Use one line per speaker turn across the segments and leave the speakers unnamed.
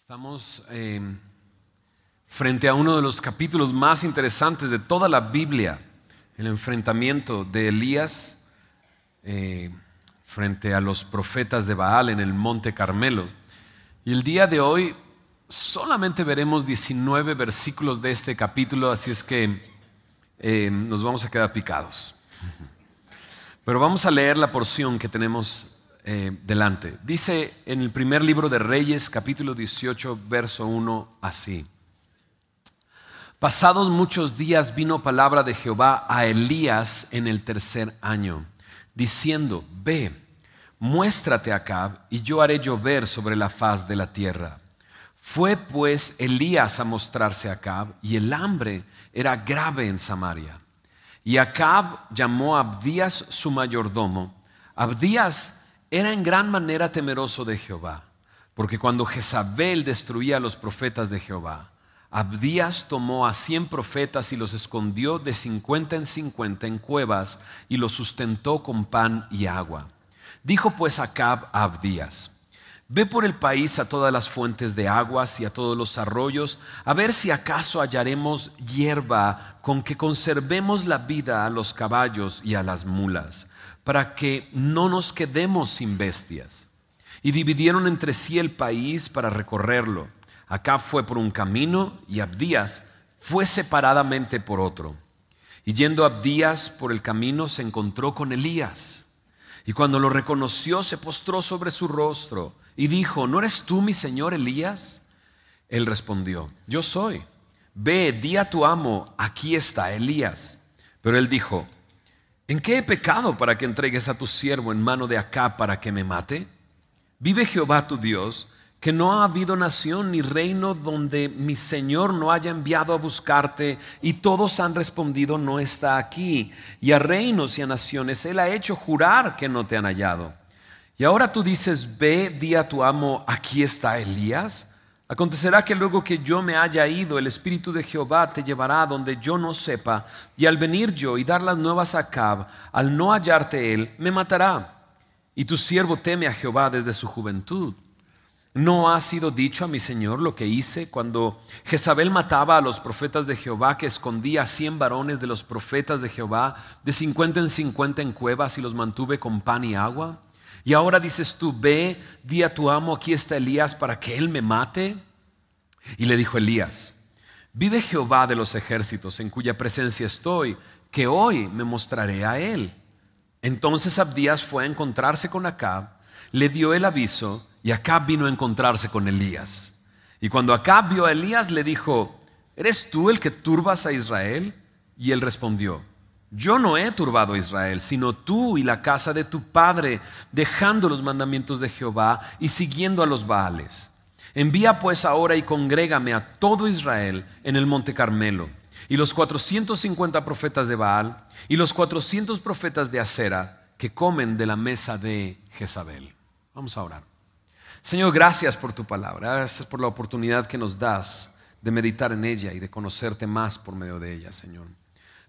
Estamos eh, frente a uno de los capítulos más interesantes de toda la Biblia, el enfrentamiento de Elías eh, frente a los profetas de Baal en el Monte Carmelo. Y el día de hoy solamente veremos 19 versículos de este capítulo, así es que eh, nos vamos a quedar picados. Pero vamos a leer la porción que tenemos eh, delante. Dice en el primer libro de Reyes, capítulo 18, verso 1, así. Pasados muchos días vino palabra de Jehová a Elías en el tercer año, diciendo, ve, muéstrate acá y yo haré llover sobre la faz de la tierra. Fue pues Elías a mostrarse a Acab, y el hambre era grave en Samaria. Y Acab llamó a Abdías su mayordomo. Abdías era en gran manera temeroso de Jehová, porque cuando Jezabel destruía a los profetas de Jehová, Abdías tomó a cien profetas y los escondió de cincuenta en cincuenta en cuevas y los sustentó con pan y agua. Dijo pues Acab a Abdías, Ve por el país a todas las fuentes de aguas y a todos los arroyos, a ver si acaso hallaremos hierba con que conservemos la vida a los caballos y a las mulas para que no nos quedemos sin bestias. Y dividieron entre sí el país para recorrerlo. Acá fue por un camino y Abdías fue separadamente por otro. Y yendo Abdías por el camino se encontró con Elías. Y cuando lo reconoció se postró sobre su rostro y dijo, ¿no eres tú mi señor Elías? Él respondió, yo soy. Ve, di a tu amo, aquí está Elías. Pero él dijo, ¿En qué he pecado para que entregues a tu siervo en mano de acá para que me mate? Vive Jehová tu Dios, que no ha habido nación ni reino donde mi Señor no haya enviado a buscarte, y todos han respondido, no está aquí. Y a reinos y a naciones Él ha hecho jurar que no te han hallado. Y ahora tú dices, ve, di a tu amo, aquí está Elías. Acontecerá que luego que yo me haya ido, el Espíritu de Jehová te llevará donde yo no sepa, y al venir yo y dar las nuevas a Cab, al no hallarte él, me matará. Y tu siervo teme a Jehová desde su juventud. ¿No ha sido dicho a mi Señor lo que hice cuando Jezabel mataba a los profetas de Jehová, que escondía a cien varones de los profetas de Jehová, de cincuenta en cincuenta en cuevas y los mantuve con pan y agua? Y ahora dices tú, ve, di a tu amo, aquí está Elías para que él me mate. Y le dijo Elías, vive Jehová de los ejércitos en cuya presencia estoy, que hoy me mostraré a él. Entonces Abdías fue a encontrarse con Acab, le dio el aviso y Acab vino a encontrarse con Elías. Y cuando Acab vio a Elías le dijo, ¿eres tú el que turbas a Israel? Y él respondió, yo no he turbado a Israel, sino tú y la casa de tu padre, dejando los mandamientos de Jehová y siguiendo a los Baales. Envía pues ahora y congrégame a todo Israel en el monte Carmelo, y los 450 profetas de Baal, y los 400 profetas de Acera, que comen de la mesa de Jezabel. Vamos a orar. Señor, gracias por tu palabra, gracias por la oportunidad que nos das de meditar en ella y de conocerte más por medio de ella, Señor.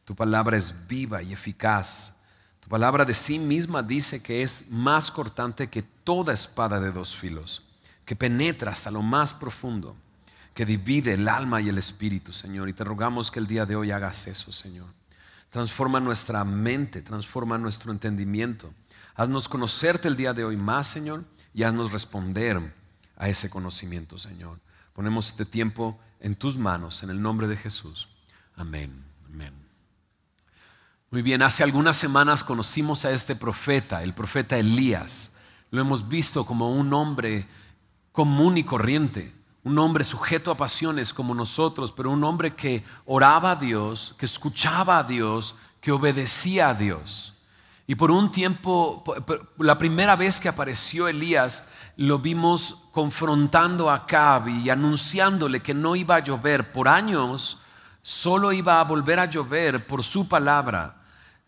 Tu palabra es viva y eficaz. Tu palabra de sí misma dice que es más cortante que toda espada de dos filos, que penetra hasta lo más profundo, que divide el alma y el espíritu, Señor. Y te rogamos que el día de hoy hagas eso, Señor. Transforma nuestra mente, transforma nuestro entendimiento. Haznos conocerte el día de hoy más, Señor, y haznos responder a ese conocimiento, Señor. Ponemos este tiempo en tus manos, en el nombre de Jesús. Amén. Muy bien, hace algunas semanas conocimos a este profeta, el profeta Elías. Lo hemos visto como un hombre común y corriente, un hombre sujeto a pasiones como nosotros, pero un hombre que oraba a Dios, que escuchaba a Dios, que obedecía a Dios. Y por un tiempo, la primera vez que apareció Elías, lo vimos confrontando a Acab y anunciándole que no iba a llover por años, solo iba a volver a llover por su palabra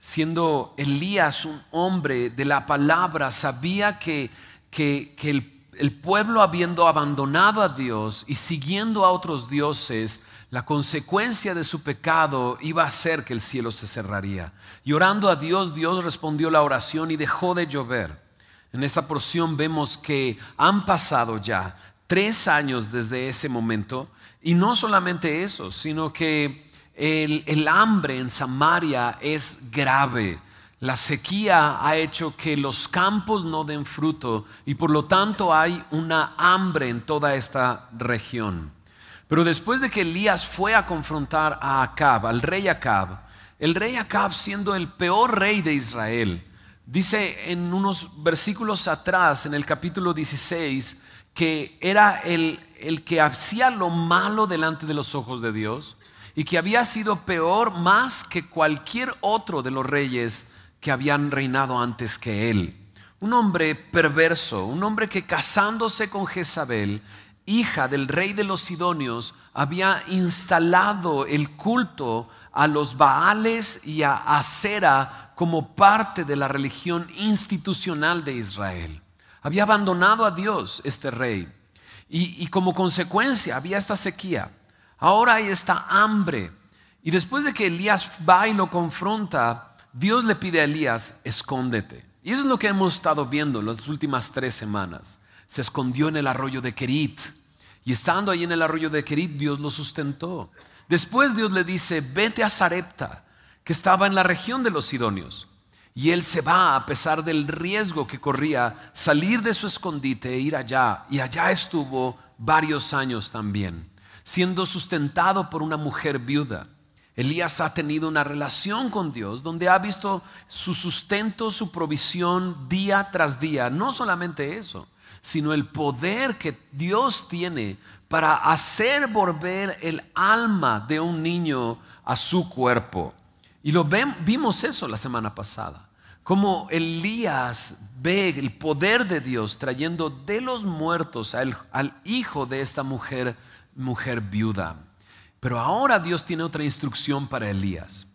siendo Elías un hombre de la palabra, sabía que, el, pueblo habiendo abandonado a Dios y siguiendo a otros dioses, la consecuencia de su pecado iba a ser que el cielo se cerraría. Y orando a Dios, Dios respondió la oración y dejó de llover. En esta porción vemos que han pasado ya tres años desde ese momento. Y no solamente eso, sino que el, hambre en Samaria es grave. La sequía ha hecho que los campos no den fruto y por lo tanto hay una hambre en toda esta región. Pero después de que Elías fue a confrontar a Acab, al rey Acab, el rey Acab siendo el peor rey de Israel, dice en unos versículos atrás, en el capítulo 16, que era el, el que hacía lo malo delante de los ojos de Dios y que había sido peor más que cualquier otro de los reyes que habían reinado antes que él. Un hombre perverso, un hombre que casándose con Jezabel, hija del rey de los Sidonios, había instalado el culto a los Baales y a Acera como parte de la religión institucional de Israel. Había abandonado a Dios este rey y, y como consecuencia había esta sequía. Ahora hay esta hambre. Y después de que Elías va y lo confronta, Dios le pide a Elías, escóndete. Y eso es lo que hemos estado viendo las últimas tres semanas. Se escondió en el arroyo de Kerit. Y estando ahí en el arroyo de Kerit, Dios lo sustentó. Después Dios le dice, vete a Sarepta, que estaba en la región de los Sidonios. Y él se va a pesar del riesgo que corría salir de su escondite e ir allá. Y allá estuvo varios años también, siendo sustentado por una mujer viuda. Elías ha tenido una relación con Dios donde ha visto su sustento, su provisión día tras día. No solamente eso, sino el poder que Dios tiene para hacer volver el alma de un niño a su cuerpo. Y lo vimos eso la semana pasada. Como Elías ve el poder de Dios trayendo de los muertos al, al hijo de esta mujer, mujer viuda. Pero ahora Dios tiene otra instrucción para Elías.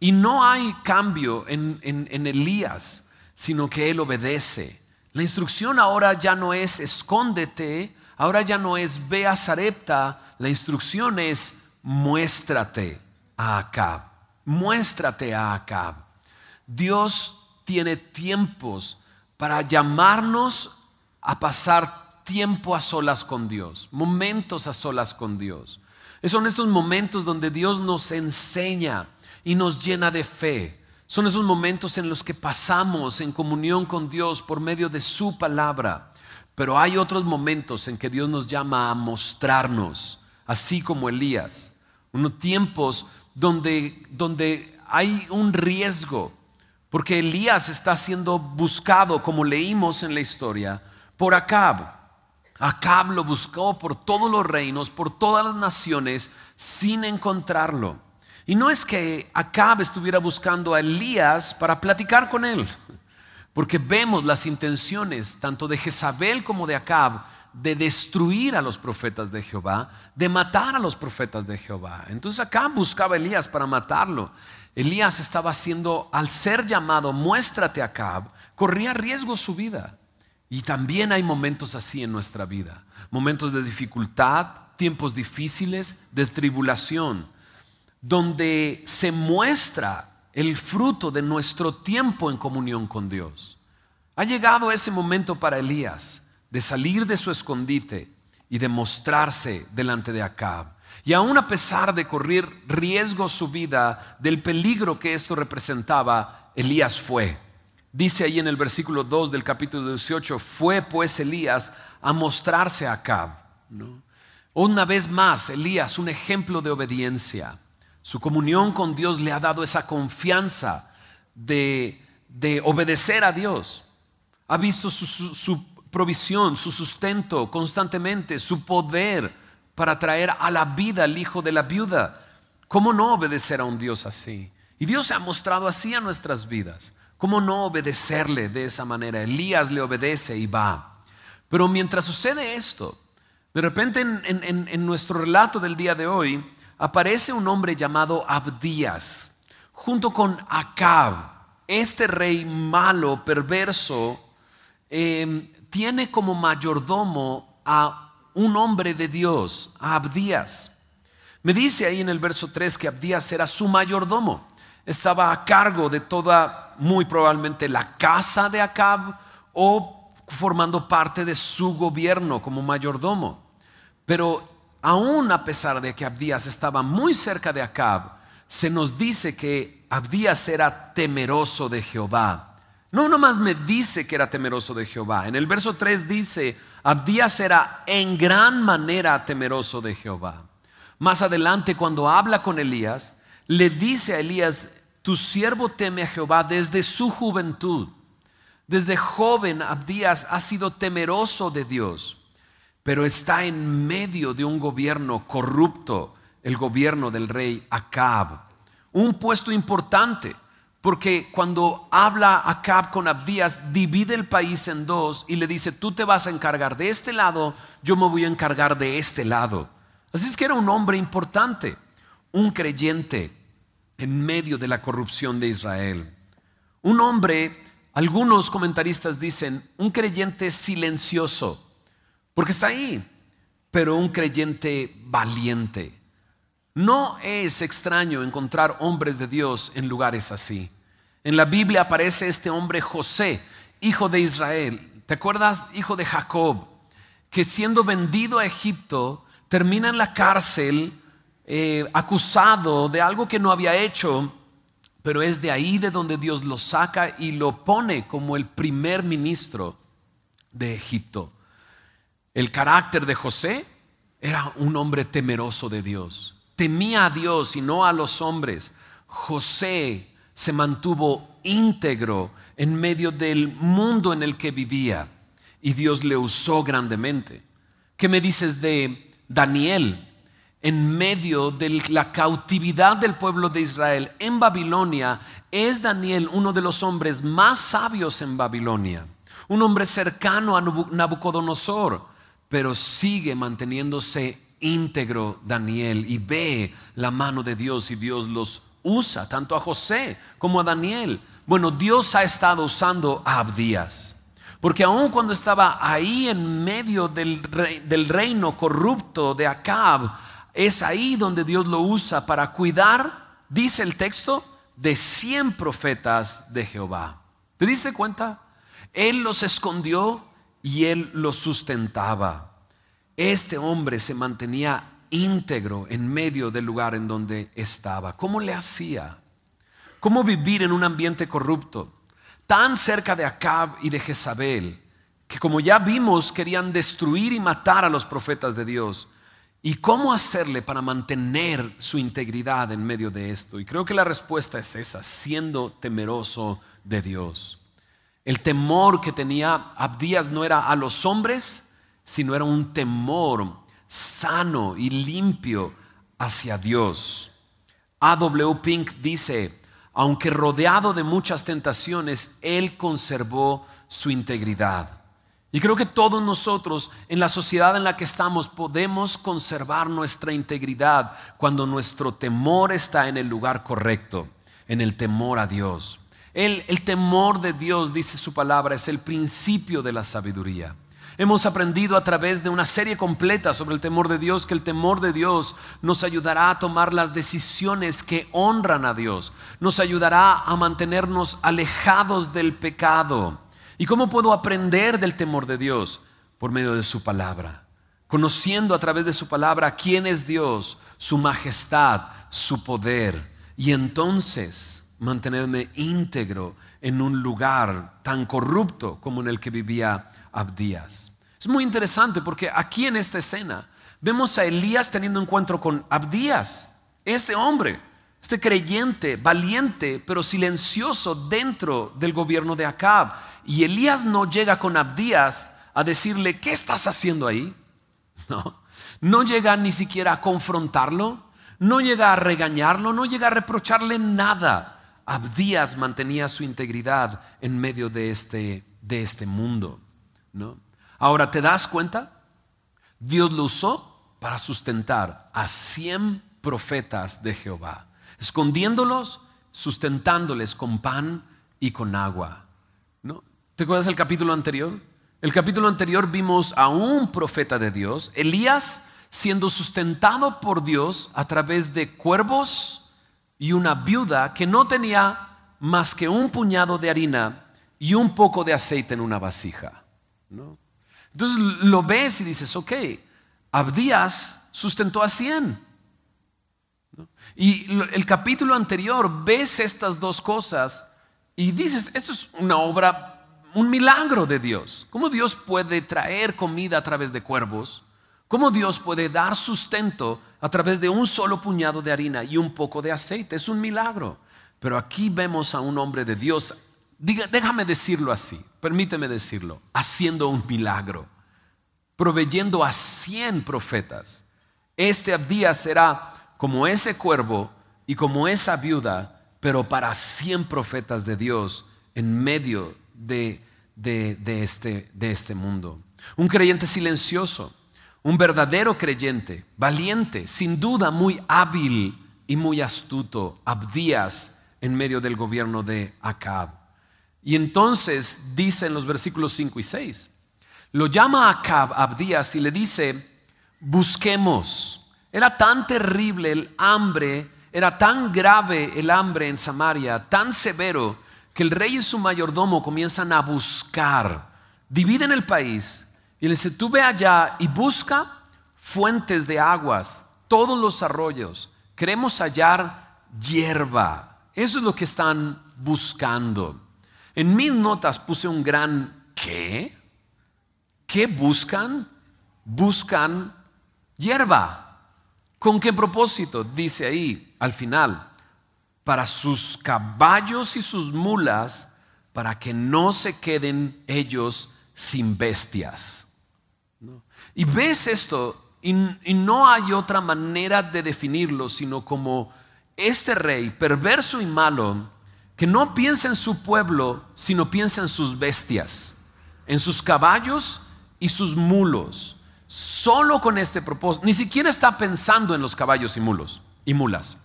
Y no hay cambio en, Elías, sino que él obedece. La instrucción ahora ya no es escóndete, ahora ya no es ve a Sarepta, la instrucción es muéstrate a Acab, muéstrate a Acab. Dios tiene tiempos para llamarnos a pasar tiempo a solas con Dios, momentos a solas con Dios. Son estos momentos donde Dios nos enseña y nos llena de fe. Son esos momentos en los que pasamos en comunión con Dios por medio de su palabra. Pero hay otros momentos en que Dios nos llama a mostrarnos, así como Elías. Unos tiempos donde, donde hay un riesgo, porque Elías está siendo buscado, como leímos en la historia, por Acab. Acab lo buscó por todos los reinos, por todas las naciones, sin encontrarlo. Y no es que Acab estuviera buscando a Elías para platicar con él, porque vemos las intenciones tanto de Jezabel como de Acab de destruir a los profetas de Jehová, de matar a los profetas de Jehová. Entonces Acab buscaba a Elías para matarlo. Elías estaba haciendo, al ser llamado, muéstrate Acab, corría riesgo su vida. Y también hay momentos así en nuestra vida, momentos de dificultad, tiempos difíciles, de tribulación, donde se muestra el fruto de nuestro tiempo en comunión con Dios. Ha llegado ese momento para Elías de salir de su escondite y de mostrarse delante de Acab. Y aún a pesar de correr riesgo su vida del peligro que esto representaba, Elías fue. Dice ahí en el versículo 2 del capítulo 18, fue pues Elías a mostrarse a Acab. Una vez más, Elías, un ejemplo de obediencia. Su comunión con Dios le ha dado esa confianza de, obedecer a Dios. Ha visto su, su provisión, su sustento constantemente, su poder para traer a la vida al hijo de la viuda. ¿Cómo no obedecer a un Dios así? Y Dios se ha mostrado así a nuestras vidas. ¿Cómo no obedecerle de esa manera? Elías le obedece y va. Pero mientras sucede esto, de repente en, nuestro relato del día de hoy aparece un hombre llamado Abdías, junto con Acab, este rey malo, perverso, em, tiene como mayordomo a un hombre de Dios, a Abdías. Me dice ahí en el verso 3 que Abdías era su mayordomo, estaba a cargo de toda muy probablemente la casa de Acab o formando parte de su gobierno como mayordomo. Pero aún a pesar de que Abdías estaba muy cerca de Acab, se nos dice que Abdías era temeroso de Jehová. No nomás me dice que era temeroso de Jehová. En el verso 3 dice, Abdías era en gran manera temeroso de Jehová. Más adelante, cuando habla con Elías, le dice a Elías, tu siervo teme a Jehová desde su juventud. Desde joven, Abdías ha sido temeroso de Dios, pero está en medio de un gobierno corrupto, el gobierno del rey Acab. Un puesto importante, porque cuando habla Acab con Abdías, divide el país en dos y le dice, tú te vas a encargar de este lado, yo me voy a encargar de este lado. Así es que era un hombre importante, un creyente en medio de la corrupción de Israel. Un hombre, algunos comentaristas dicen, un creyente silencioso, porque está ahí, pero un creyente valiente. No es extraño encontrar hombres de Dios en lugares así. En la Biblia aparece este hombre José, hijo de Israel. ¿Te acuerdas? Hijo de Jacob, que siendo vendido a Egipto, termina en la cárcel eh, acusado de algo que no había hecho, pero es de ahí de donde Dios lo saca y lo pone como el primer ministro de Egipto. El carácter de José era un hombre temeroso de Dios temía a Dios y no a los hombres. José se mantuvo íntegro en medio del mundo en el que vivía y Dios le usó grandemente. ¿Qué me dices de Daniel? En medio de la cautividad del pueblo de Israel en Babilonia, es Daniel uno de los hombres más sabios en Babilonia, un hombre cercano a Nabucodonosor, pero sigue manteniéndose íntegro Daniel y ve la mano de Dios y Dios los usa, tanto a José como a Daniel. Bueno, Dios ha estado usando a Abdías. Porque aun cuando estaba ahí en medio del, del reino corrupto de Acab, es ahí donde Dios lo usa para cuidar, dice el texto, de cien profetas de Jehová. ¿Te diste cuenta? Él los escondió y él los sustentaba. Este hombre se mantenía íntegro en medio del lugar en donde estaba. ¿Cómo le hacía? ¿Cómo vivir en un ambiente corrupto? Tan cerca de Acab y de Jezabel, que como ya vimos querían destruir y matar a los profetas de Dios. ¿Y cómo hacerle para mantener su integridad en medio de esto? Y creo que la respuesta es esa, siendo temeroso de Dios. El temor que tenía Abdías no era a los hombres, sino era un temor sano y limpio hacia Dios. A.W. Pink dice, aunque rodeado de muchas tentaciones, él conservó su integridad. Y creo que todos nosotros en la sociedad en la que estamos podemos conservar nuestra integridad cuando nuestro temor está en el lugar correcto, en el temor a Dios. El, temor de Dios, dice su palabra, es el principio de la sabiduría. Hemos aprendido a través de una serie completa sobre el temor de Dios que el temor de Dios nos ayudará a tomar las decisiones que honran a Dios, nos ayudará a mantenernos alejados del pecado. ¿Y cómo puedo aprender del temor de Dios? Por medio de su palabra, conociendo a través de su palabra quién es Dios, su majestad, su poder. Y entonces mantenerme íntegro en un lugar tan corrupto como en el que vivía Abdías. Es muy interesante porque aquí en esta escena vemos a Elías teniendo encuentro con Abdías, este hombre, este creyente, valiente, pero silencioso dentro del gobierno de Acab. Y Elías no llega con Abdías a decirle, ¿qué estás haciendo ahí? No, no llega ni siquiera a confrontarlo, no llega a regañarlo, no llega a reprocharle nada. Abdías mantenía su integridad en medio de este, de este mundo. Ahora, ¿te das cuenta? Dios lo usó para sustentar a 100 profetas de Jehová, escondiéndolos, sustentándoles con pan y con agua. ¿Te acuerdas el capítulo anterior? El capítulo anterior vimos a un profeta de Dios, Elías, siendo sustentado por Dios a través de cuervos y una viuda que no tenía más que un puñado de harina y un poco de aceite en una vasija. Entonces lo ves y dices, ok, Abdías sustentó a 100. Y el capítulo anterior ves estas dos cosas y dices, esto es una obra, un milagro de Dios. ¿Cómo Dios puede traer comida a través de cuervos? ¿Cómo Dios puede dar sustento a través de un solo puñado de harina y un poco de aceite? Es un milagro. Pero aquí vemos a un hombre de Dios, déjame decirlo así, permíteme decirlo, haciendo un milagro, proveyendo a 100 profetas. Este Abdías será como ese cuervo y como esa viuda, pero para 100 profetas de Dios en medio de, este, de este mundo. Un creyente silencioso, un verdadero creyente, valiente, sin duda muy hábil y muy astuto, Abdías en medio del gobierno de Acab. Y entonces dice en los versículos 5 y 6, lo llama Acab, Abdías, y le dice, busquemos. Era tan terrible el hambre, era tan grave el hambre en Samaria, tan severo, que el rey y su mayordomo comienzan a buscar, dividen el país y le dice, tú ve allá y busca fuentes de aguas, todos los arroyos, queremos hallar hierba, eso es lo que están buscando. En mis notas puse un gran ¿qué? ¿Qué buscan? Buscan hierba. ¿Con qué propósito? Dice ahí al final, para sus caballos y sus mulas, para que no se queden ellos sin bestias. Y ves esto, y, no hay otra manera de definirlo, sino como este rey perverso y malo, que no piensa en su pueblo, sino piensa en sus bestias, en sus caballos y sus mulos. Solo con este propósito, ni siquiera está pensando en los caballos y mulos y mulas.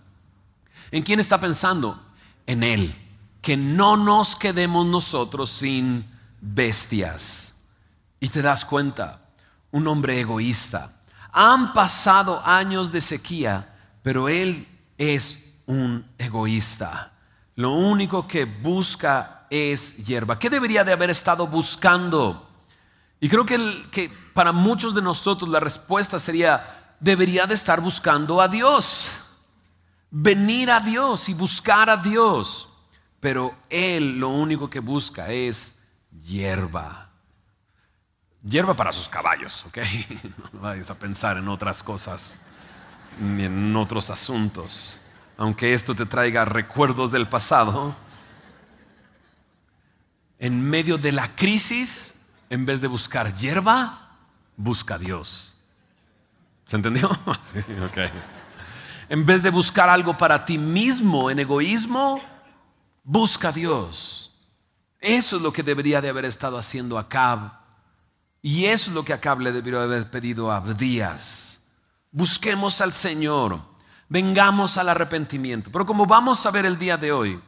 ¿En quién está pensando? En él. Que no nos quedemos nosotros sin bestias. Y te das cuenta, un hombre egoísta. Han pasado años de sequía, pero él es un egoísta. Lo único que busca es hierba. ¿Qué debería de haber estado buscando? Y creo que, que para muchos de nosotros la respuesta sería, debería de estar buscando a Dios. Venir a Dios y buscar a Dios. Pero Él lo único que busca es hierba. Hierba para sus caballos, ¿ok? No vayas a pensar en otras cosas ni en otros asuntos aunque esto te traiga recuerdos del pasado, en medio de la crisis, en vez de buscar hierba, busca a Dios. ¿Se entendió? En vez de buscar algo para ti mismo en egoísmo, busca a Dios. Eso es lo que debería de haber estado haciendo Acab. Y eso es lo que Acab le debió haber pedido a Abdías. Busquemos al Señor vengamos al arrepentimiento. Pero como vamos a ver el día de hoy,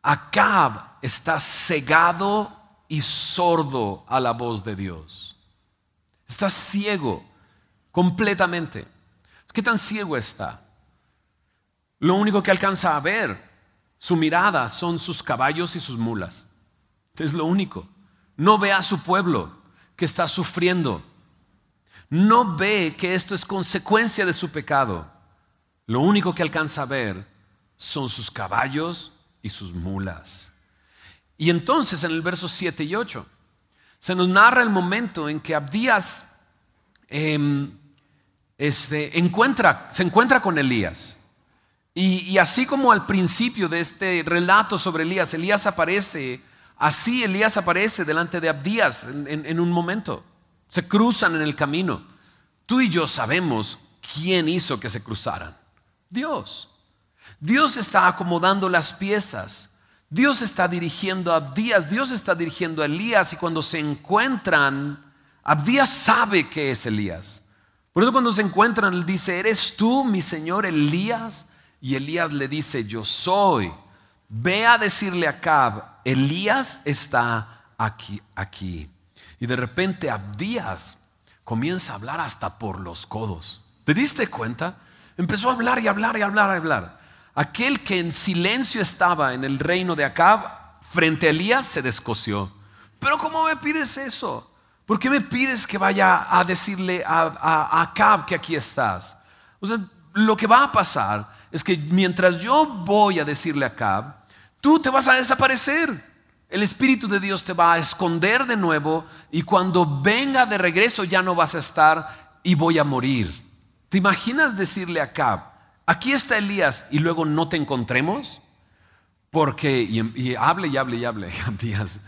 Acab está cegado y sordo a la voz de Dios. Está ciego completamente. ¿Qué tan ciego está? Lo único que alcanza a ver, su mirada, son sus caballos y sus mulas. Es lo único. No ve a su pueblo que está sufriendo. No ve que esto es consecuencia de su pecado. Lo único que alcanza a ver son sus caballos y sus mulas. Y entonces en el verso 7 y 8 se nos narra el momento en que Abdías em, este, se encuentra con Elías. Y, así como al principio de este relato sobre Elías, Elías aparece, así Elías aparece delante de Abdías en un momento. Se cruzan en el camino. Tú y yo sabemos quién hizo que se cruzaran. Dios. Dios está acomodando las piezas. Dios está dirigiendo a Abdías, Dios está dirigiendo a Elías y cuando se encuentran, Abdías sabe que es Elías. Por eso cuando se encuentran, él dice, ¿eres tú mi Señor Elías? Y Elías le dice, yo soy. Ve a decirle a Cab, Elías está aquí, aquí. Y de repente Abdías comienza a hablar hasta por los codos. ¿Te diste cuenta? Empezó a hablar y hablar y hablar y hablar. Aquel que en silencio estaba en el reino de Acab, frente a Elías, se descoció. Pero ¿cómo me pides eso? ¿Por qué me pides que vaya a decirle a, a, Acab que aquí estás? O sea, lo que va a pasar es que mientras yo voy a decirle a Acab, tú te vas a desaparecer. El Espíritu de Dios te va a esconder de nuevo y cuando venga de regreso ya no vas a estar y voy a morir. ¿Te imaginas decirle a Acab, aquí está Elías y luego no te encontremos? Porque, y, hable y hable y hable, Días.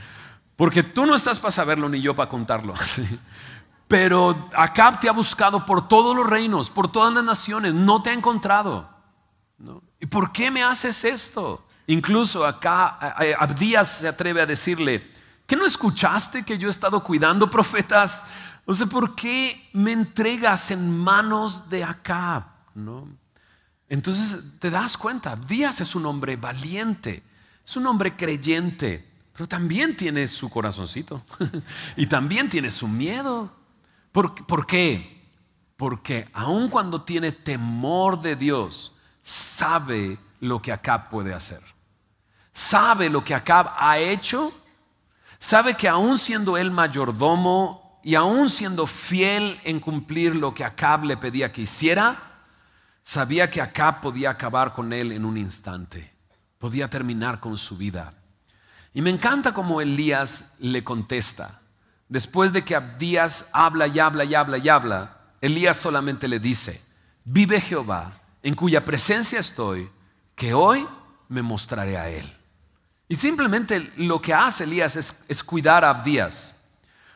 Porque tú no estás para saberlo ni yo para contarlo. Pero Acab te ha buscado por todos los reinos, por todas las naciones, no te ha encontrado. ¿Y por qué me haces esto? Incluso acá Abdías se atreve a decirle, ¿qué no escuchaste que yo he estado cuidando profetas? No sé por qué me entregas en manos de Acab. ¿No? Entonces te das cuenta, Abdías es un hombre valiente, es un hombre creyente, pero también tiene su corazoncito y también tiene su miedo. ¿Por, qué? Porque aun cuando tiene temor de Dios, sabe lo que Acab puede hacer. Sabe lo que Acab ha hecho. Sabe que aun siendo él mayordomo y aun siendo fiel en cumplir lo que Acab le pedía que hiciera, sabía que Acab podía acabar con él en un instante. Podía terminar con su vida. Y me encanta como Elías le contesta. Después de que Abdías habla y habla y habla y habla, Elías solamente le dice, vive Jehová, en cuya presencia estoy, que hoy me mostraré a él. Y simplemente lo que hace Elías es, cuidar a Abdías.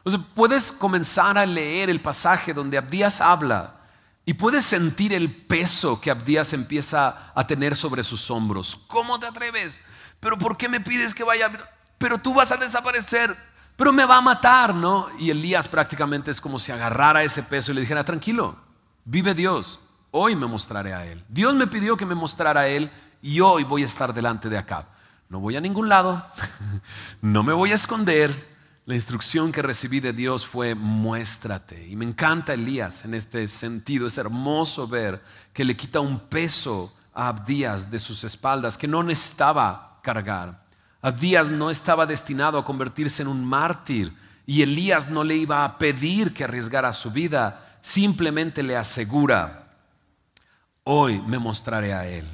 O sea, puedes comenzar a leer el pasaje donde Abdías habla y puedes sentir el peso que Abdías empieza a tener sobre sus hombros. ¿Cómo te atreves? ¿Pero por qué me pides que vaya? Pero tú vas a desaparecer pero me va a matar, ¿no? Y Elías prácticamente es como si agarrara ese peso y le dijera, tranquilo, vive Dios, hoy me mostraré a Él. Dios me pidió que me mostrara a Él y hoy voy a estar delante de Acab. No voy a ningún lado, no me voy a esconder. La instrucción que recibí de Dios fue muéstrate. Y me encanta Elías en este sentido. Es hermoso ver que le quita un peso a Abdías de sus espaldas que no necesitaba cargar. Abdías no estaba destinado a convertirse en un mártir y Elías no le iba a pedir que arriesgara su vida, simplemente le asegura, hoy me mostraré a él.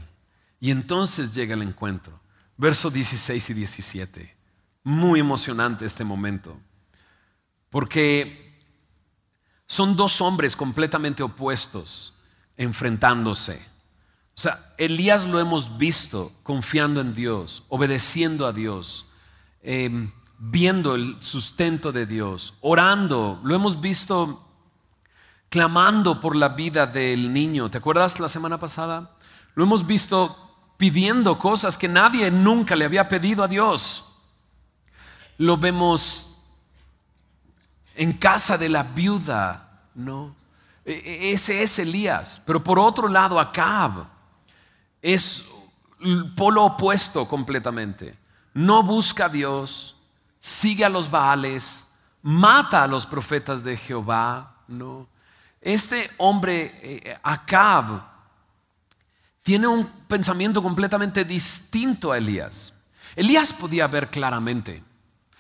Y entonces llega el encuentro. Versos 16 y 17. Muy emocionante este momento, porque son dos hombres completamente opuestos enfrentándose. O sea, Elías lo hemos visto confiando en Dios, obedeciendo a Dios, em, viendo el sustento de Dios, orando, lo hemos visto clamando por la vida del niño. ¿Te acuerdas la semana pasada? Lo hemos visto pidiendo cosas que nadie nunca le había pedido a Dios. Lo vemos en casa de la viuda, ¿no? E, e, ese es Elías. Pero por otro lado, Acab es el polo opuesto completamente. No busca a Dios, sigue a los Baales, mata a los profetas de Jehová. No. Este hombre, eh, Acab, tiene un pensamiento completamente distinto a Elías. Elías podía ver claramente.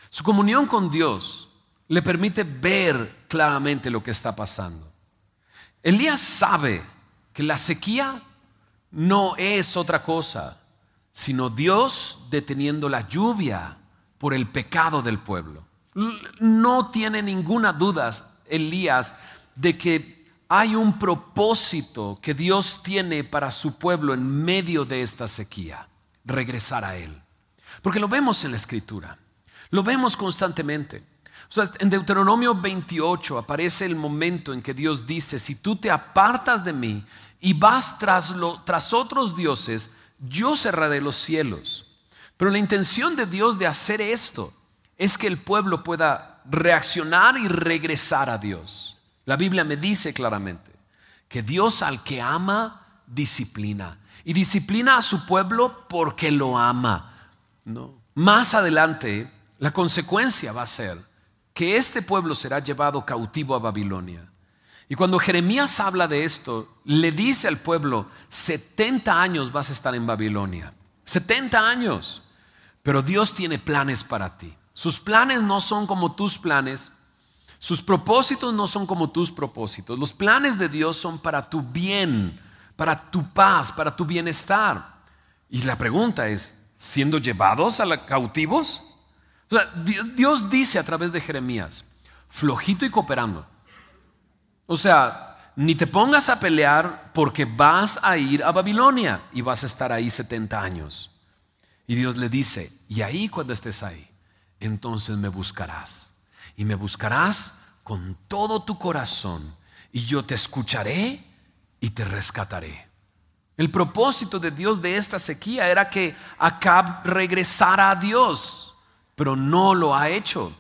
Su comunión con Dios le permite ver claramente lo que está pasando. Elías sabe que la sequía no es otra cosa, sino Dios deteniendo la lluvia por el pecado del pueblo. No tiene ninguna duda Elías de que hay un propósito que Dios tiene para su pueblo en medio de esta sequía, regresar a Él. Porque lo vemos en la escritura, lo vemos constantemente. en Deuteronomio 28 aparece el momento en que Dios dice, si tú te apartas de mí y vas tras, tras otros dioses, yo cerraré los cielos. Pero la intención de Dios de hacer esto es que el pueblo pueda reaccionar y regresar a Dios. La Biblia me dice claramente que Dios al que ama, disciplina. Y disciplina a su pueblo porque lo ama. ¿no? Más adelante, la consecuencia va a ser que este pueblo será llevado cautivo a Babilonia. Y cuando Jeremías habla de esto, le dice al pueblo, 70 años vas a estar en Babilonia. 70 años. Pero Dios tiene planes para ti. Sus planes no son como tus planes. Sus propósitos no son como tus propósitos. Los planes de Dios son para tu bien, para tu paz, para tu bienestar. Y la pregunta es, ¿siendo llevados a la cautivos? Dios dice a través de Jeremías, flojito y cooperando. O sea, ni te pongas a pelear porque vas a ir a Babilonia y vas a estar ahí 70 años. Y Dios le dice, y ahí cuando estés ahí, entonces me buscarás y me buscarás con todo tu corazón y yo te escucharé y te rescataré. El propósito de Dios de esta sequía era que Acab regresara a Dios, pero no lo ha hecho.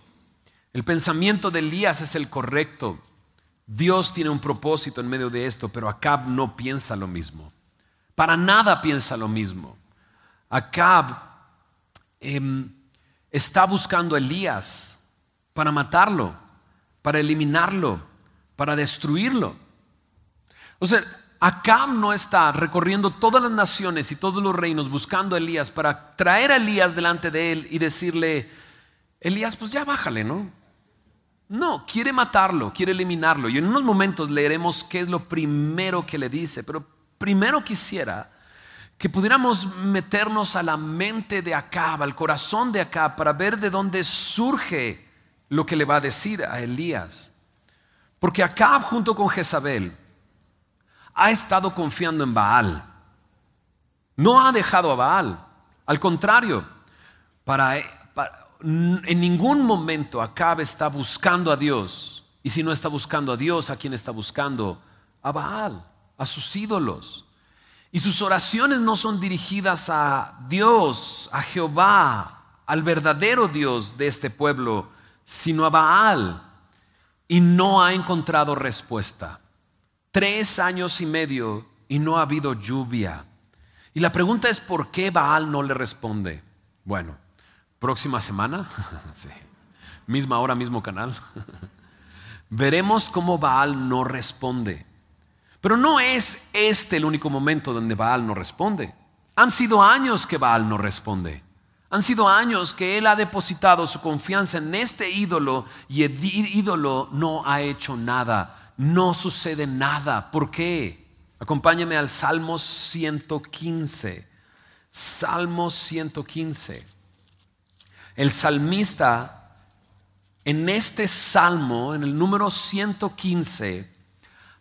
El pensamiento de Elías es el correcto. Dios tiene un propósito en medio de esto, pero Acab no piensa lo mismo. Para nada piensa lo mismo. Acab em, está buscando a Elías para matarlo, para eliminarlo, para destruirlo. O sea, Acab no está recorriendo todas las naciones y todos los reinos buscando a Elías para traer a Elías delante de él y decirle, Elías, pues ya bájale, ¿no? No, quiere matarlo, quiere eliminarlo. Y en unos momentos leeremos qué es lo primero que le dice, pero primero quisiera que pudiéramos meternos a la mente de Acab, al corazón de Acab, para ver de dónde surge lo que le va a decir a Elías. Porque Acab junto con Jezabel ha estado confiando en Baal. No ha dejado a Baal. Al contrario, para, en ningún momento Acab está buscando a Dios. Y si no está buscando a Dios, ¿a quién está buscando? A Baal, a sus ídolos. Y sus oraciones no son dirigidas a Dios, a Jehová, al verdadero Dios de este pueblo, sino a Baal y no ha encontrado respuesta. Tres años y medio y no ha habido lluvia. Y la pregunta es, ¿por qué Baal no le responde? Bueno, próxima semana, misma hora, mismo canal, veremos cómo Baal no responde. Pero no es este el único momento donde Baal no responde. Han sido años que Baal no responde. Han sido años que él ha depositado su confianza en este ídolo y el ídolo no ha hecho nada. No sucede nada. ¿Por qué? Acompáñame al Salmo 115. Salmo 115. El salmista en este salmo, en el número 115,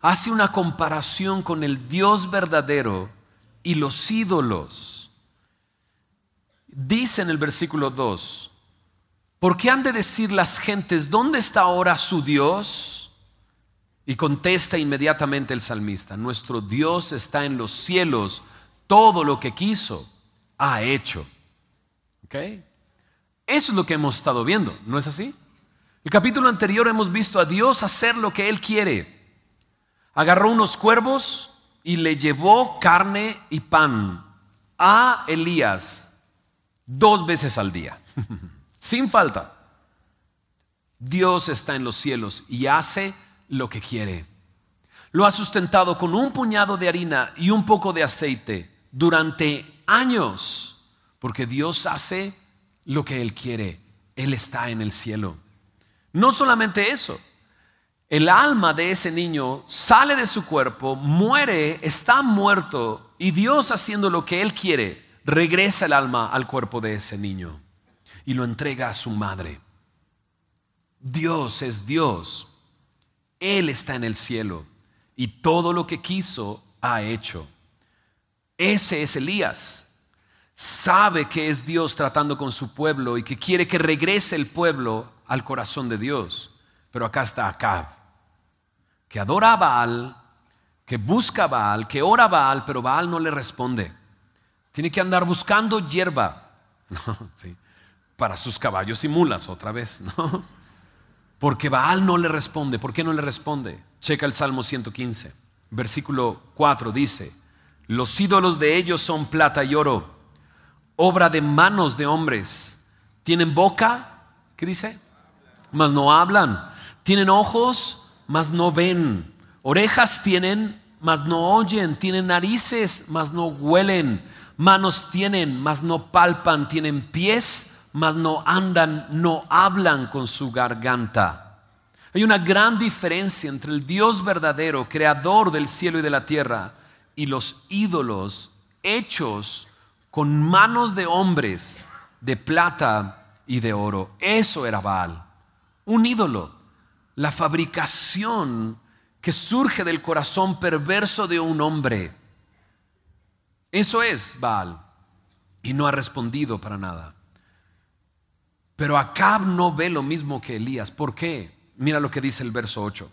hace una comparación con el Dios verdadero y los ídolos. Dice en el versículo 2, ¿por qué han de decir las gentes, ¿dónde está ahora su Dios? Y contesta inmediatamente el salmista, nuestro Dios está en los cielos, todo lo que quiso ha hecho. ¿Ok? Eso es lo que hemos estado viendo, ¿no es así? El capítulo anterior hemos visto a Dios hacer lo que Él quiere. Agarró unos cuervos y le llevó carne y pan a Elías dos veces al día, sin falta. Dios está en los cielos y hace lo que quiere. Lo ha sustentado con un puñado de harina y un poco de aceite durante años, porque Dios hace lo que Él quiere. Él está en el cielo. No solamente eso, el alma de ese niño sale de su cuerpo, muere, está muerto, y Dios haciendo lo que Él quiere, regresa el alma al cuerpo de ese niño y lo entrega a su madre. Dios es Dios. Él está en el cielo y todo lo que quiso ha hecho. Ese es Elías. Sabe que es Dios tratando con su pueblo y que quiere que regrese el pueblo al corazón de Dios. Pero acá está Acab, que adora a Baal, que busca a Baal, que ora a Baal, pero Baal no le responde. Tiene que andar buscando hierba para sus caballos y mulas otra vez. ¿no? Porque Baal no le responde. ¿Por qué no le responde? Checa el Salmo 115, versículo 4 dice, los ídolos de ellos son plata y oro, obra de manos de hombres. Tienen boca, ¿qué dice? Mas no hablan. Tienen ojos, mas no ven. Orejas tienen, mas no oyen. Tienen narices, mas no huelen Manos tienen, mas no palpan, tienen pies, mas no andan, no hablan con su garganta. Hay una gran diferencia entre el Dios verdadero, creador del cielo y de la tierra, y los ídolos hechos con manos de hombres de plata y de oro. Eso era Baal, un ídolo, la fabricación que surge del corazón perverso de un hombre. Eso es Baal. Y no ha respondido para nada. Pero Acab no ve lo mismo que Elías. ¿Por qué? Mira lo que dice el verso 8.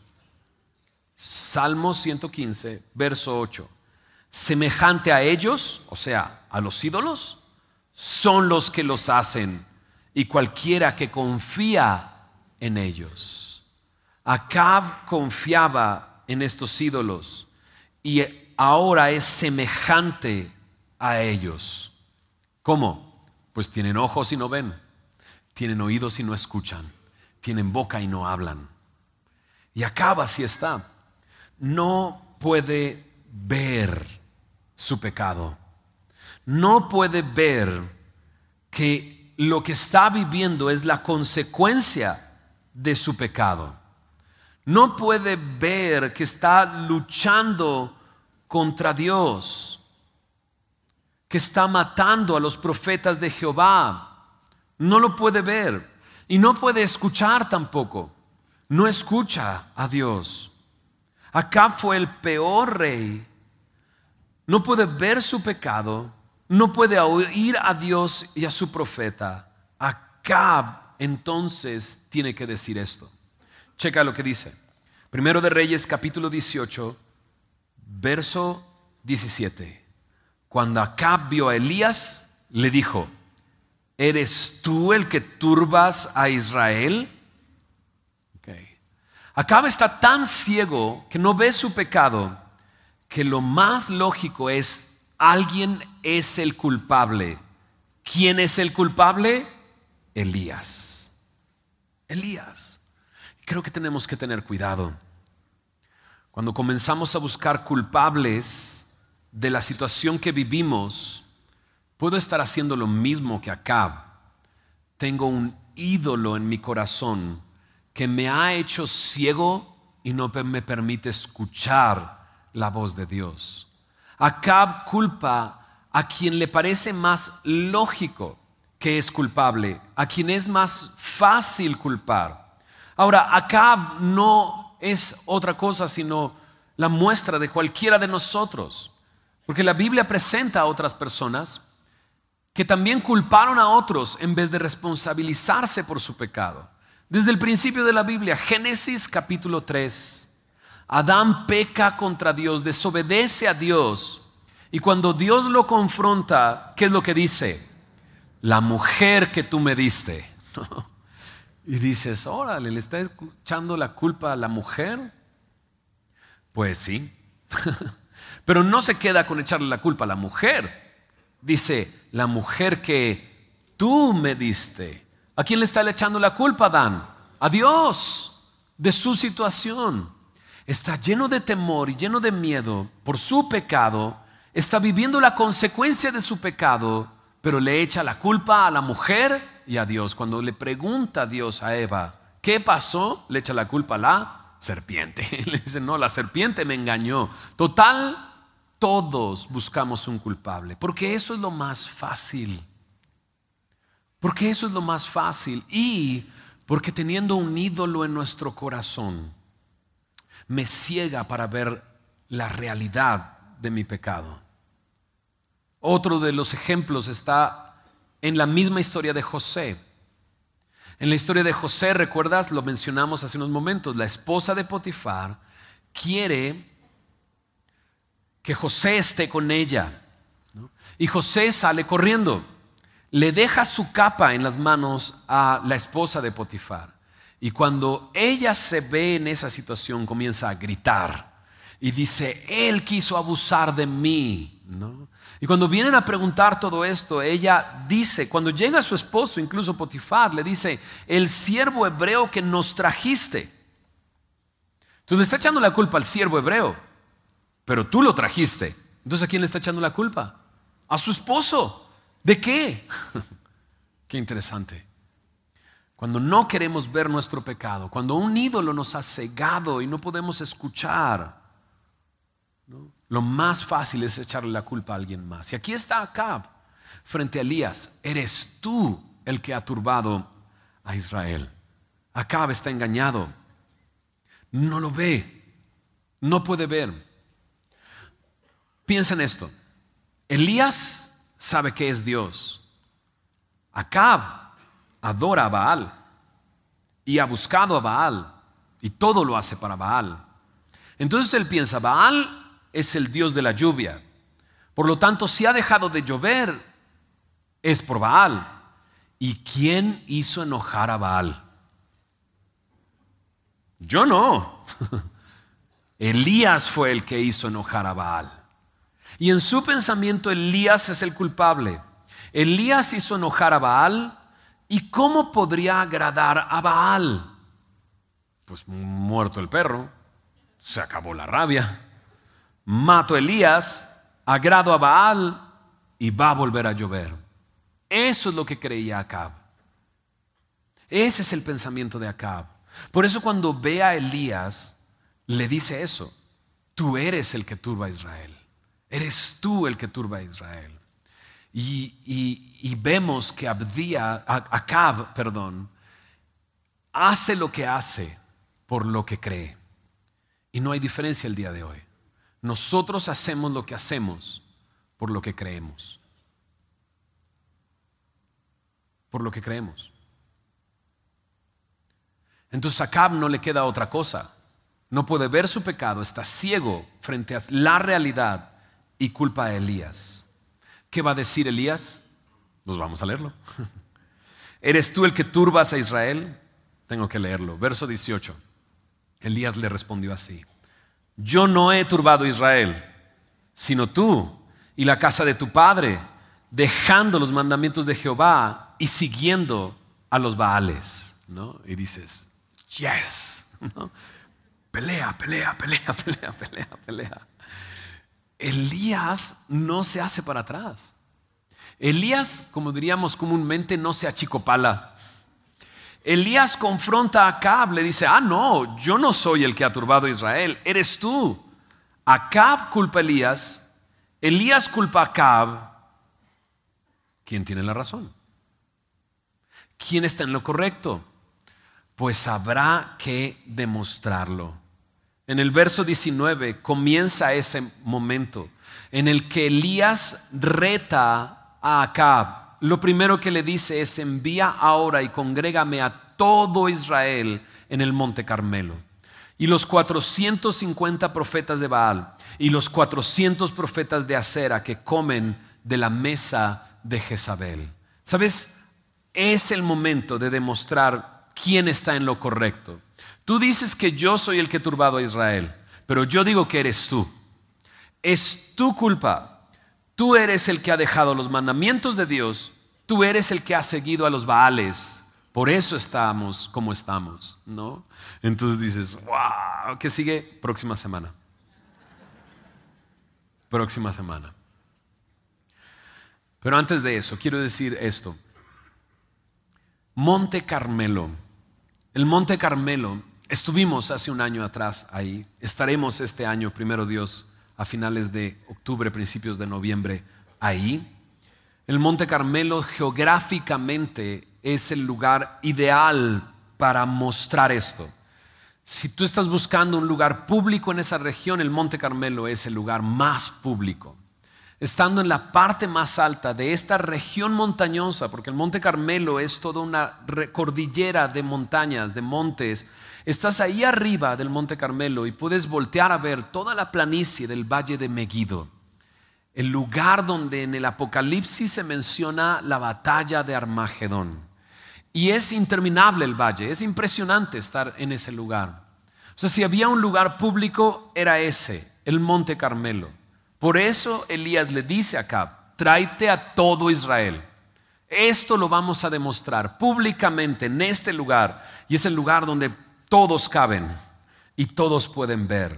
Salmo 115, verso 8. Semejante a ellos, o sea, a los ídolos, son los que los hacen y cualquiera que confía en ellos. Acab confiaba en estos ídolos y ahora es semejante a ellos. ¿Cómo? Pues tienen ojos y no ven, tienen oídos y no escuchan, tienen boca y no hablan. Y acaba así está. No puede ver su pecado. No puede ver que lo que está viviendo es la consecuencia de su pecado. No puede ver que está luchando contra Dios, que está matando a los profetas de Jehová. No lo puede ver y no puede escuchar tampoco. No escucha a Dios. Acá fue el peor rey. No puede ver su pecado, no puede oír a Dios y a su profeta. Acá entonces tiene que decir esto. Checa lo que dice. Primero de Reyes capítulo 18, verso 17. Cuando Acab vio a Elías, le dijo, ¿eres tú el que turbas a Israel? Acab está tan ciego que no ve su pecado, que lo más lógico es, alguien es el culpable. ¿Quién es el culpable? Elías. Elías. Creo que tenemos que tener cuidado. Cuando comenzamos a buscar culpables de la situación que vivimos, puedo estar haciendo lo mismo que Acab. Tengo un ídolo en mi corazón que me ha hecho ciego y no me permite escuchar la voz de Dios. Acab culpa a quien le parece más lógico que es culpable, a quien es más fácil culpar. Ahora, acá no es otra cosa sino la muestra de cualquiera de nosotros, porque la Biblia presenta a otras personas que también culparon a otros en vez de responsabilizarse por su pecado. Desde el principio de la Biblia, Génesis capítulo 3, Adán peca contra Dios, desobedece a Dios, y cuando Dios lo confronta, ¿qué es lo que dice? La mujer que tú me diste. Y dices, órale, ¿le está echando la culpa a la mujer? Pues sí. Pero no se queda con echarle la culpa a la mujer. Dice, la mujer que tú me diste. ¿A quién le está echando la culpa, Dan? A Dios, de su situación. Está lleno de temor y lleno de miedo por su pecado. Está viviendo la consecuencia de su pecado, pero le echa la culpa a la mujer y a Dios. Cuando le pregunta a Dios a Eva, ¿qué pasó? Le echa la culpa a la serpiente. Le dice, no, la serpiente me engañó. Total, todos buscamos un culpable, porque eso es lo más fácil. Porque eso es lo más fácil. Y porque teniendo un ídolo en nuestro corazón, me ciega para ver la realidad de mi pecado. Otro de los ejemplos está en la misma historia de José. En la historia de José, recuerdas, lo mencionamos hace unos momentos, la esposa de Potifar quiere que José esté con ella. Y José sale corriendo, le deja su capa en las manos a la esposa de Potifar. Y cuando ella se ve en esa situación, comienza a gritar y dice, él quiso abusar de mí. ¿no? Y cuando vienen a preguntar todo esto, ella dice, cuando llega su esposo, incluso Potifar, le dice, el siervo hebreo que nos trajiste. Entonces le está echando la culpa al siervo hebreo, pero tú lo trajiste. Entonces ¿a quién le está echando la culpa? A su esposo. ¿De qué? qué interesante. Cuando no queremos ver nuestro pecado, cuando un ídolo nos ha cegado y no podemos escuchar, lo más fácil es echarle la culpa a alguien más. Y aquí está Acab frente a Elías. Eres tú el que ha turbado a Israel. Acab está engañado. No lo ve. No puede ver. Piensa en esto. Elías sabe que es Dios. Acab adora a Baal y ha buscado a Baal y todo lo hace para Baal. Entonces él piensa, Baal es el Dios de la lluvia. Por lo tanto, si ha dejado de llover, es por Baal. ¿Y quién hizo enojar a Baal? Yo no. Elías fue el que hizo enojar a Baal. Y en su pensamiento Elías es el culpable. Elías hizo enojar a Baal. ¿Y cómo podría agradar a Baal? Pues muerto el perro, se acabó la rabia mato a Elías, agrado a Baal y va a volver a llover. Eso es lo que creía Acab. Ese es el pensamiento de Acab. Por eso cuando ve a Elías, le dice eso. Tú eres el que turba a Israel. Eres tú el que turba a Israel. Y, vemos que Abdía, Acab, perdón, hace lo que hace por lo que cree. Y no hay diferencia el día de hoy. Nosotros hacemos lo que hacemos por lo que creemos. Por lo que creemos. Entonces a Acab no le queda otra cosa. No puede ver su pecado, está ciego frente a la realidad y culpa a Elías. ¿Qué va a decir Elías? Pues vamos a leerlo. ¿Eres tú el que turbas a Israel? Tengo que leerlo. Verso 18. Elías le respondió así yo no he turbado a Israel, sino tú y la casa de tu padre, dejando los mandamientos de Jehová y siguiendo a los Baales. ¿no? Y dices, yes. Pelea, pelea, pelea, pelea, pelea, pelea. Elías no se hace para atrás. Elías, como diríamos comúnmente, no se achicopala. Elías confronta a Acab, le dice, ah, no, yo no soy el que ha turbado a Israel, eres tú. Acab culpa a Elías, Elías culpa a Acab. ¿Quién tiene la razón? ¿Quién está en lo correcto? Pues habrá que demostrarlo. En el verso 19 comienza ese momento en el que Elías reta a Acab lo primero que le dice es, envía ahora y congrégame a todo Israel en el monte Carmelo. Y los 450 profetas de Baal y los 400 profetas de Acera que comen de la mesa de Jezabel. ¿Sabes? Es el momento de demostrar quién está en lo correcto. Tú dices que yo soy el que he turbado a Israel, pero yo digo que eres tú. Es tu culpa Tú eres el que ha dejado los mandamientos de Dios, tú eres el que ha seguido a los Baales. Por eso estamos como estamos, ¿no? Entonces dices, wow, ¿qué sigue? Próxima semana. Próxima semana. Pero antes de eso, quiero decir esto. Monte Carmelo. El Monte Carmelo, estuvimos hace un año atrás ahí, estaremos este año, primero Dios, a finales de octubre, principios de noviembre, ahí. El Monte Carmelo geográficamente es el lugar ideal para mostrar esto. Si tú estás buscando un lugar público en esa región, el Monte Carmelo es el lugar más público. Estando en la parte más alta de esta región montañosa, porque el Monte Carmelo es toda una cordillera de montañas, de montes, Estás ahí arriba del Monte Carmelo y puedes voltear a ver toda la planicie del Valle de Megiddo, el lugar donde en el Apocalipsis se menciona la batalla de Armagedón. Y es interminable el valle, es impresionante estar en ese lugar. O sea, si había un lugar público, era ese, el Monte Carmelo. Por eso Elías le dice acá, tráete a todo Israel. Esto lo vamos a demostrar públicamente en este lugar. Y es el lugar donde todos caben y todos pueden ver.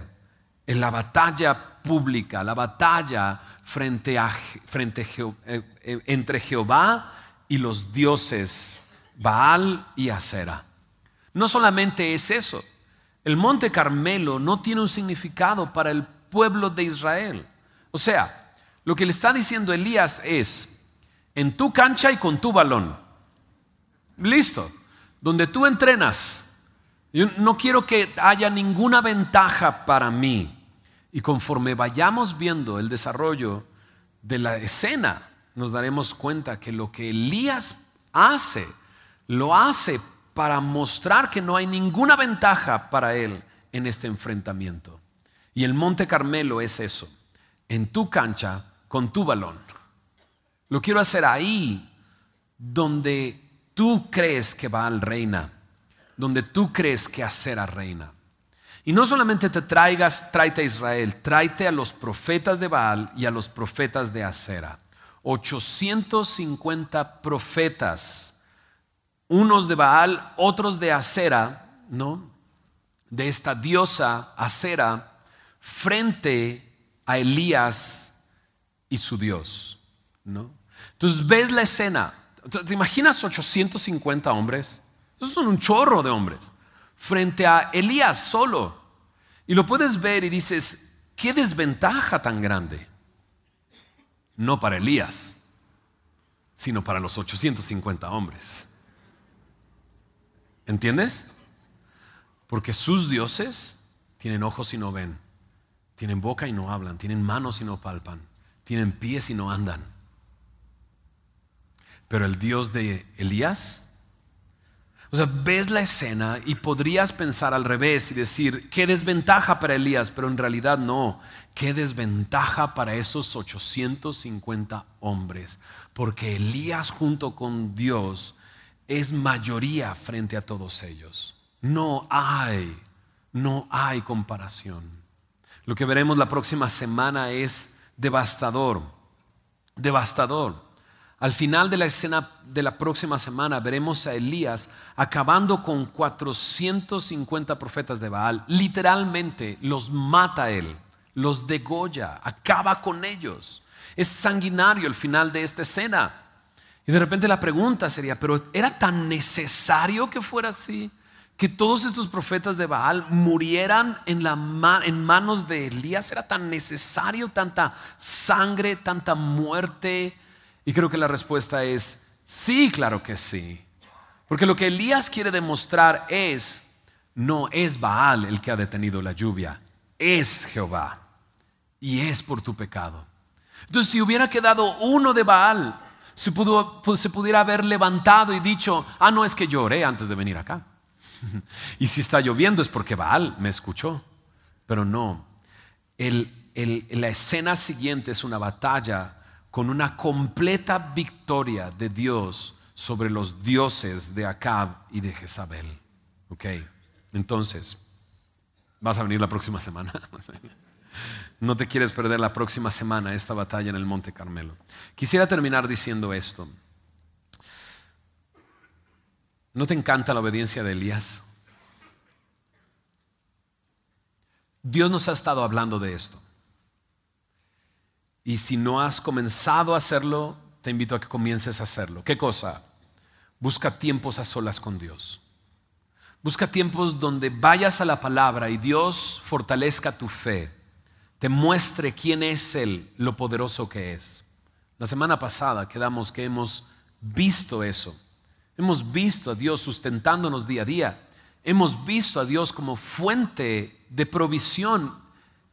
En la batalla pública, la batalla frente a, frente eh, eh, entre Jehová y los dioses Baal y Acera. No solamente es eso, el monte Carmelo no tiene un significado para el pueblo de Israel. O sea, lo que le está diciendo Elías es, en tu cancha y con tu balón. Listo, donde tú entrenas. Yo no quiero que haya ninguna ventaja para mí. Y conforme vayamos viendo el desarrollo de la escena, nos daremos cuenta que lo que Elías hace, lo hace para mostrar que no hay ninguna ventaja para él en este enfrentamiento. Y el Monte Carmelo es eso, en tu cancha con tu balón. Lo quiero hacer ahí donde tú crees que va al reina, donde tú crees que a reina. Y no solamente te traigas, tráete a Israel, tráete a los profetas de Baal y a los profetas de Acera. 850 profetas unos de Baal, otros de Acera, ¿no? De esta diosa Acera, frente a Elías y su Dios, ¿no? Entonces ves la escena. ¿Te imaginas 850 hombres? Esos son un chorro de hombres. Frente a Elías solo. Y lo puedes ver y dices, qué desventaja tan grande. No para Elías, sino para los 850 hombres. ¿Entiendes? Porque sus dioses tienen ojos y no ven, tienen boca y no hablan, tienen manos y no palpan, tienen pies y no andan. Pero el Dios de Elías, o sea, ves la escena y podrías pensar al revés y decir, qué desventaja para Elías, pero en realidad no, qué desventaja para esos 850 hombres, porque Elías junto con Dios es mayoría frente a todos ellos. No hay, no hay comparación. Lo que veremos la próxima semana es devastador, devastador. Al final de la escena de la próxima semana veremos a Elías acabando con 450 profetas de Baal. Literalmente los mata él, los degolla, acaba con ellos. Es sanguinario el final de esta escena. Y de repente la pregunta sería, pero ¿era tan necesario que fuera así? Que todos estos profetas de Baal murieran en, en manos de Elías. ¿Era tan necesario tanta sangre, tanta muerte? Y creo que la respuesta es sí, claro que sí. Porque lo que Elías quiere demostrar es, no es Baal el que ha detenido la lluvia, es Jehová. Y es por tu pecado. Entonces, si hubiera quedado uno de Baal, se, pues, se pudiera haber levantado y dicho, ah, no es que lloré antes de venir acá. y si está lloviendo es porque Baal me escuchó. Pero no, la escena siguiente es una batalla con una completa victoria de Dios sobre los dioses de Acab y de Jezabel. Ok, entonces, vas a venir la próxima semana. No te quieres perder la próxima semana esta batalla en el Monte Carmelo. Quisiera terminar diciendo esto. ¿No te encanta la obediencia de Elías? Dios nos ha estado hablando de esto. Y si no has comenzado a hacerlo, te invito a que comiences a hacerlo. ¿Qué cosa? Busca tiempos a solas con Dios. Busca tiempos donde vayas a la palabra y Dios fortalezca tu fe te muestre quién es Él, lo poderoso que es. La semana pasada quedamos que hemos visto eso. Hemos visto a Dios sustentándonos día a día. Hemos visto a Dios como fuente de provisión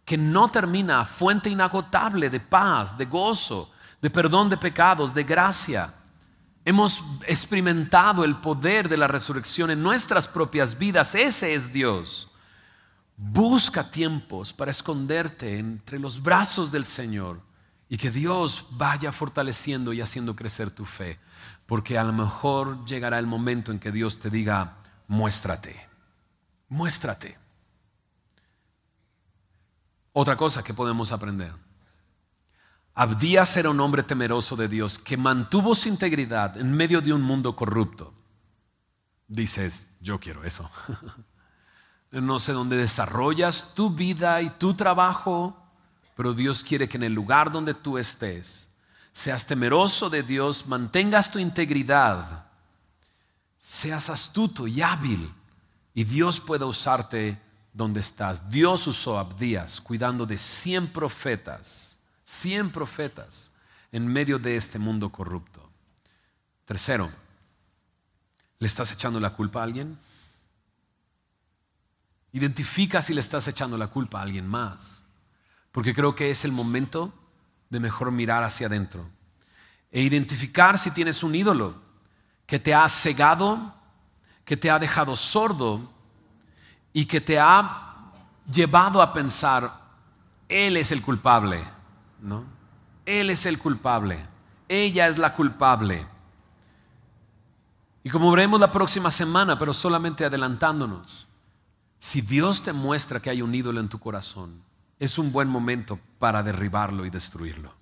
que no termina, fuente inagotable de paz, de gozo, de perdón de pecados, de gracia. Hemos experimentado el poder de la resurrección en nuestras propias vidas. Ese es Dios. Busca tiempos para esconderte entre los brazos del Señor y que Dios vaya fortaleciendo y haciendo crecer tu fe. Porque a lo mejor llegará el momento en que Dios te diga, muéstrate, muéstrate. Otra cosa que podemos aprender. Abdías era un hombre temeroso de Dios que mantuvo su integridad en medio de un mundo corrupto. Dices, yo quiero eso. no sé dónde desarrollas tu vida y tu trabajo, pero Dios quiere que en el lugar donde tú estés, seas temeroso de Dios, mantengas tu integridad seas astuto y hábil y Dios pueda usarte donde estás. Dios usó Abdías cuidando de 100 profetas, 100 profetas en medio de este mundo corrupto. Tercero, ¿le estás echando la culpa a alguien? Identifica si le estás echando la culpa a alguien más, porque creo que es el momento de mejor mirar hacia adentro e identificar si tienes un ídolo que te ha cegado, que te ha dejado sordo y que te ha llevado a pensar, Él es el culpable, ¿no? Él es el culpable, ella es la culpable. Y como veremos la próxima semana, pero solamente adelantándonos, si Dios te muestra que hay un ídolo en tu corazón, es un buen momento para derribarlo y destruirlo.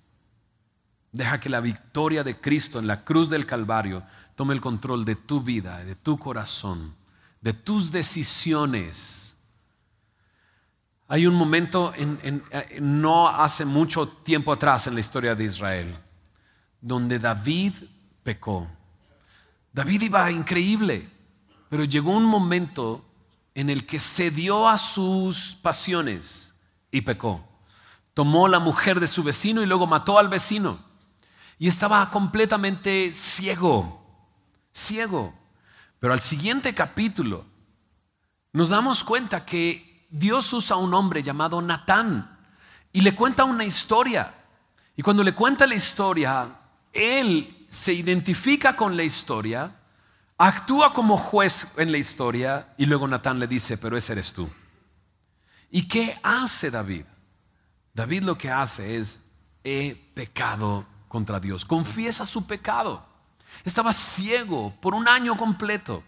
Deja que la victoria de Cristo en la cruz del Calvario tome el control de tu vida, de tu corazón, de tus decisiones. Hay un momento, no hace mucho tiempo atrás en la historia de Israel, donde David pecó. David iba increíble, pero llegó un momento en el que cedió a sus pasiones y pecó. Tomó la mujer de su vecino y luego mató al vecino y estaba completamente ciego, ciego. Pero al siguiente capítulo nos damos cuenta que Dios usa a un hombre llamado Natán y le cuenta una historia. Y cuando le cuenta la historia, él se identifica con la historia, actúa como juez en la historia y luego Natán le dice, pero ese eres tú. ¿Y qué hace David? David lo que hace es, he pecado contra Dios, confiesa su pecado. Estaba ciego por un año completo.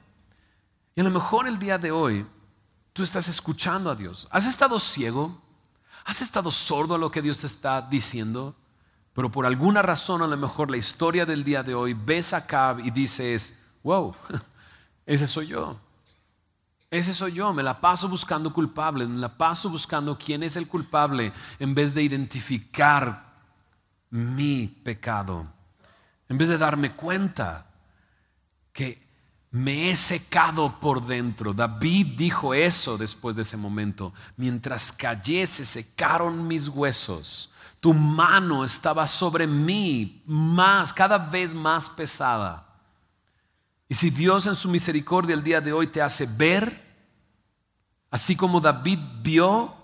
Y a lo mejor el día de hoy tú estás escuchando a Dios. ¿Has estado ciego? ¿Has estado sordo a lo que Dios te está diciendo? Pero por alguna razón, a lo mejor la historia del día de hoy, ves a Cab y dices, wow, ese soy yo. Ese soy yo, me la paso buscando culpables, me la paso buscando quién es el culpable en vez de identificar mi pecado. En vez de darme cuenta que me he secado por dentro. David dijo eso después de ese momento. Mientras callé se secaron mis huesos. Tu mano estaba sobre mí más, cada vez más pesada. Y si Dios en su misericordia el día de hoy te hace ver, así como David vio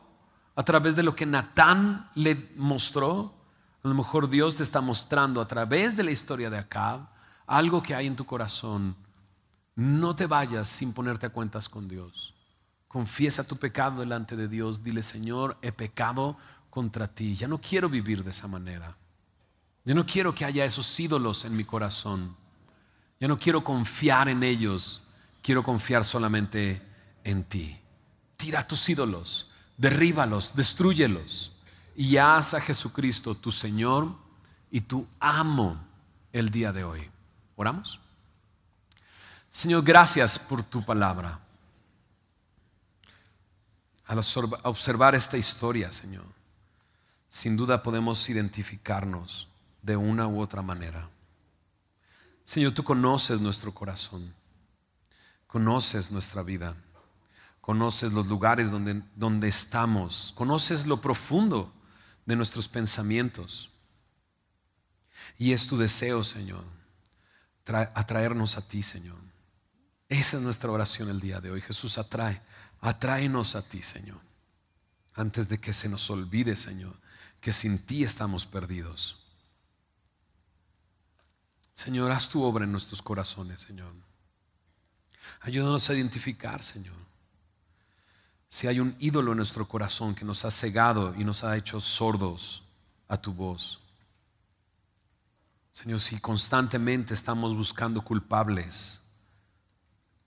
a través de lo que Natán le mostró, a lo mejor Dios te está mostrando a través de la historia de Acab algo que hay en tu corazón. No te vayas sin ponerte a cuentas con Dios. Confiesa tu pecado delante de Dios. Dile, Señor, he pecado contra ti. Ya no quiero vivir de esa manera. Ya no quiero que haya esos ídolos en mi corazón. Ya no quiero confiar en ellos. Quiero confiar solamente en ti. Tira tus ídolos, derríbalos, destruyelos y haz a Jesucristo tu Señor y tu amo el día de hoy. ¿Oramos? Señor, gracias por tu palabra. Al observar esta historia, Señor, sin duda podemos identificarnos de una u otra manera. Señor, tú conoces nuestro corazón, conoces nuestra vida, conoces los lugares donde, donde estamos, conoces lo profundo de nuestros pensamientos. Y es tu deseo, Señor, atraernos a ti, Señor. Esa es nuestra oración el día de hoy. Jesús, atrae, atráenos a ti, Señor. Antes de que se nos olvide, Señor, que sin ti estamos perdidos. Señor, haz tu obra en nuestros corazones, Señor. Ayúdanos a identificar, Señor si hay un ídolo en nuestro corazón que nos ha cegado y nos ha hecho sordos a tu voz. Señor, si constantemente estamos buscando culpables,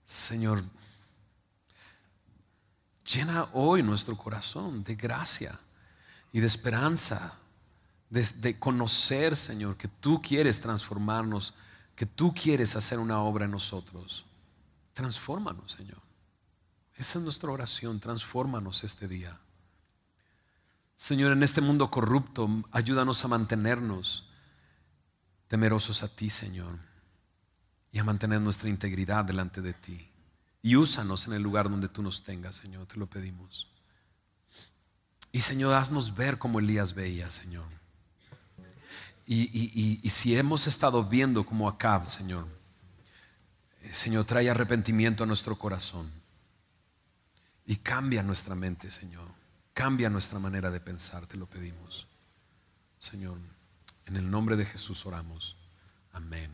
Señor, llena hoy nuestro corazón de gracia y de esperanza, de, de, conocer, Señor, que tú quieres transformarnos, que tú quieres hacer una obra en nosotros. Transfórmanos, Señor. Esa es nuestra oración, transfórmanos este día. Señor, en este mundo corrupto, ayúdanos a mantenernos temerosos a ti, Señor. y a mantener nuestra integridad delante de ti. Y úsanos en el lugar donde tú nos tengas, Señor, te lo pedimos. Y Señor, haznos ver como Elías veía, Señor. Y, si hemos estado viendo como Acab, Señor, eh, Señor, trae arrepentimiento a nuestro corazón. Y cambia nuestra mente, Señor. Cambia nuestra manera de pensar, te lo pedimos. Señor, en el nombre de Jesús oramos. Amén.